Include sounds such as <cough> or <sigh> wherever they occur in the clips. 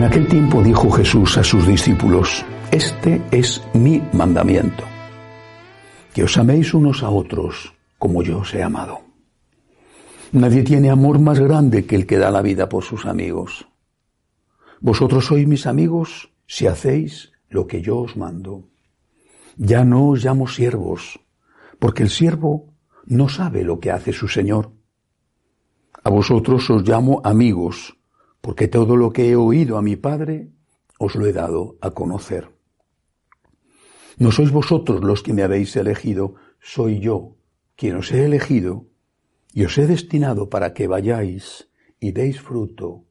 En aquel tiempo dijo Jesús a sus discípulos, Este es mi mandamiento, que os améis unos a otros como yo os he amado. Nadie tiene amor más grande que el que da la vida por sus amigos. Vosotros sois mis amigos si hacéis lo que yo os mando. Ya no os llamo siervos, porque el siervo no sabe lo que hace su Señor. A vosotros os llamo amigos, porque todo lo que he oído a mi Padre os lo he dado a conocer. No sois vosotros los que me habéis elegido, soy yo quien os he elegido y os he destinado para que vayáis y deis fruto,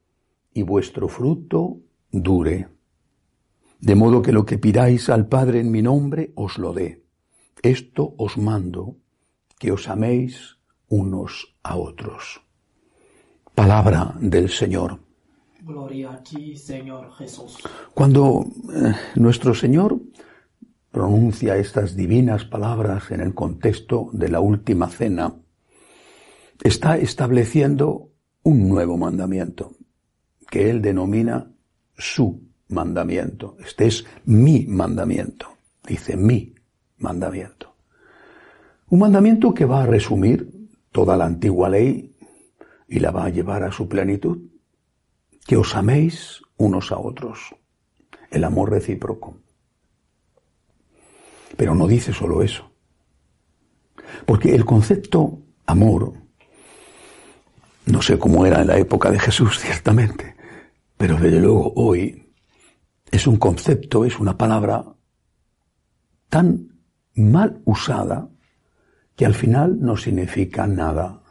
y vuestro fruto dure. De modo que lo que pidáis al Padre en mi nombre os lo dé. Esto os mando, que os améis unos a otros. Palabra del Señor. Gloria a ti, Señor Jesús. Cuando eh, nuestro Señor pronuncia estas divinas palabras en el contexto de la última cena, está estableciendo un nuevo mandamiento que él denomina su mandamiento. Este es mi mandamiento. Dice mi mandamiento. Un mandamiento que va a resumir toda la antigua ley y la va a llevar a su plenitud. Que os améis unos a otros. El amor recíproco. Pero no dice solo eso. Porque el concepto amor no sé cómo era en la época de Jesús, <laughs> ciertamente, pero desde luego hoy es un concepto, es una palabra tan mal usada que al final no significa nada.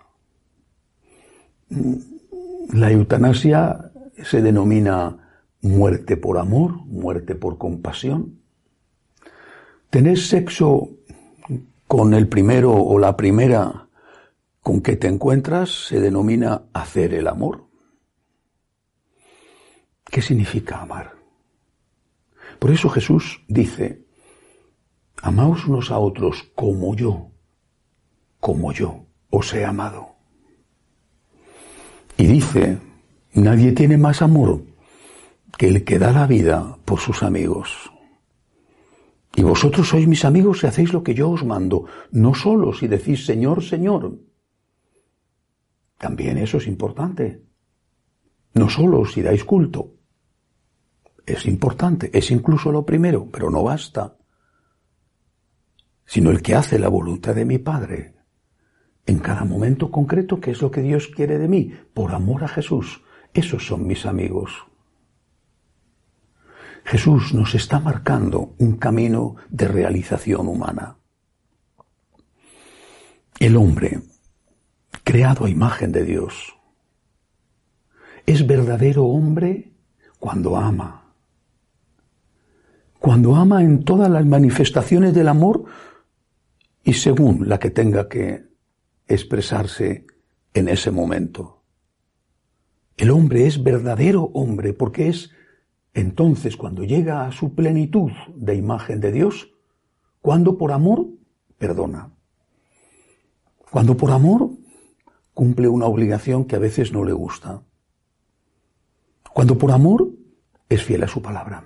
La eutanasia se denomina muerte por amor, muerte por compasión. Tener sexo con el primero o la primera con que te encuentras se denomina hacer el amor. ¿Qué significa amar? Por eso Jesús dice, amaos unos a otros como yo, como yo os he amado. Y dice, nadie tiene más amor que el que da la vida por sus amigos. Y vosotros sois mis amigos si hacéis lo que yo os mando, no solo si decís Señor, Señor, también eso es importante. No solo si dais culto. Es importante, es incluso lo primero, pero no basta. Sino el que hace la voluntad de mi Padre en cada momento concreto, que es lo que Dios quiere de mí, por amor a Jesús. Esos son mis amigos. Jesús nos está marcando un camino de realización humana. El hombre creado a imagen de Dios. Es verdadero hombre cuando ama. Cuando ama en todas las manifestaciones del amor y según la que tenga que expresarse en ese momento. El hombre es verdadero hombre porque es entonces cuando llega a su plenitud de imagen de Dios, cuando por amor perdona. Cuando por amor cumple una obligación que a veces no le gusta. Cuando por amor es fiel a su palabra.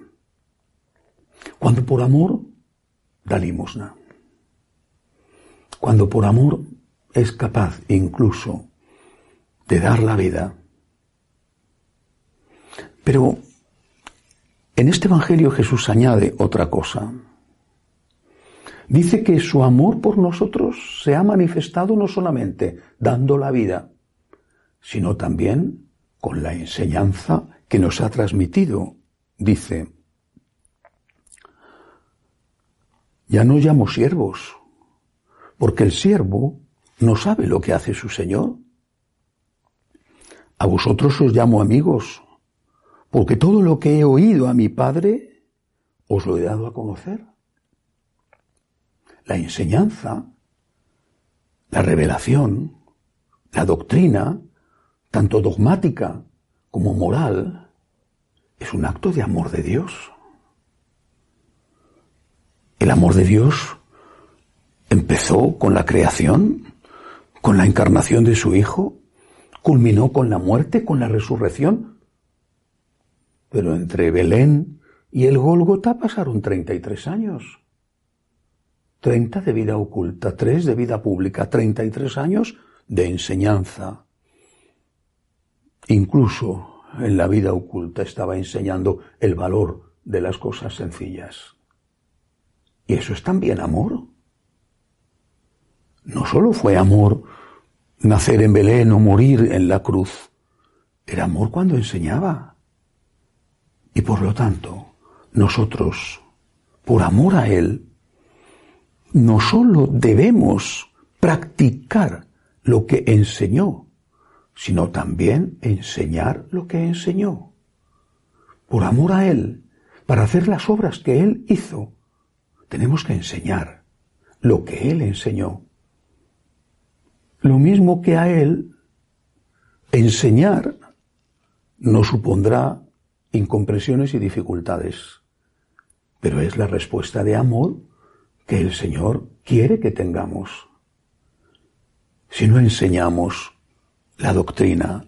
Cuando por amor da limosna. Cuando por amor es capaz incluso de dar la vida. Pero en este Evangelio Jesús añade otra cosa dice que su amor por nosotros se ha manifestado no solamente dando la vida, sino también con la enseñanza que nos ha transmitido. Dice, ya no llamo siervos, porque el siervo no sabe lo que hace su Señor. A vosotros os llamo amigos, porque todo lo que he oído a mi Padre os lo he dado a conocer. La enseñanza, la revelación, la doctrina, tanto dogmática como moral, es un acto de amor de Dios. El amor de Dios empezó con la creación, con la encarnación de su Hijo, culminó con la muerte, con la resurrección. Pero entre Belén y el Gólgota pasaron 33 años. 30 de vida oculta, 3 de vida pública, 33 años de enseñanza. Incluso en la vida oculta estaba enseñando el valor de las cosas sencillas. Y eso es también amor. No solo fue amor nacer en Belén o morir en la cruz, era amor cuando enseñaba. Y por lo tanto, nosotros, por amor a Él, no solo debemos practicar lo que enseñó, sino también enseñar lo que enseñó. Por amor a Él, para hacer las obras que Él hizo, tenemos que enseñar lo que Él enseñó. Lo mismo que a Él, enseñar no supondrá incomprensiones y dificultades, pero es la respuesta de amor que el Señor quiere que tengamos. Si no enseñamos la doctrina,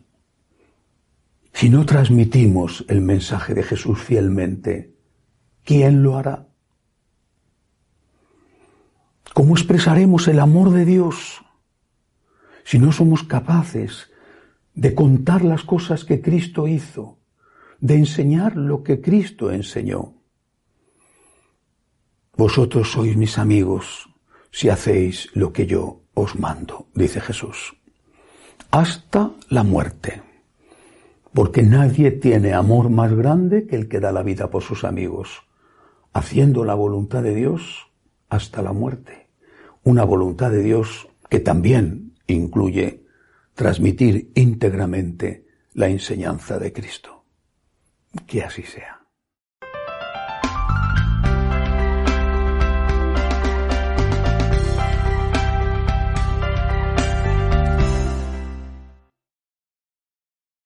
si no transmitimos el mensaje de Jesús fielmente, ¿quién lo hará? ¿Cómo expresaremos el amor de Dios si no somos capaces de contar las cosas que Cristo hizo, de enseñar lo que Cristo enseñó? Vosotros sois mis amigos si hacéis lo que yo os mando, dice Jesús, hasta la muerte, porque nadie tiene amor más grande que el que da la vida por sus amigos, haciendo la voluntad de Dios hasta la muerte una voluntad de Dios que también incluye transmitir íntegramente la enseñanza de Cristo. Que así sea.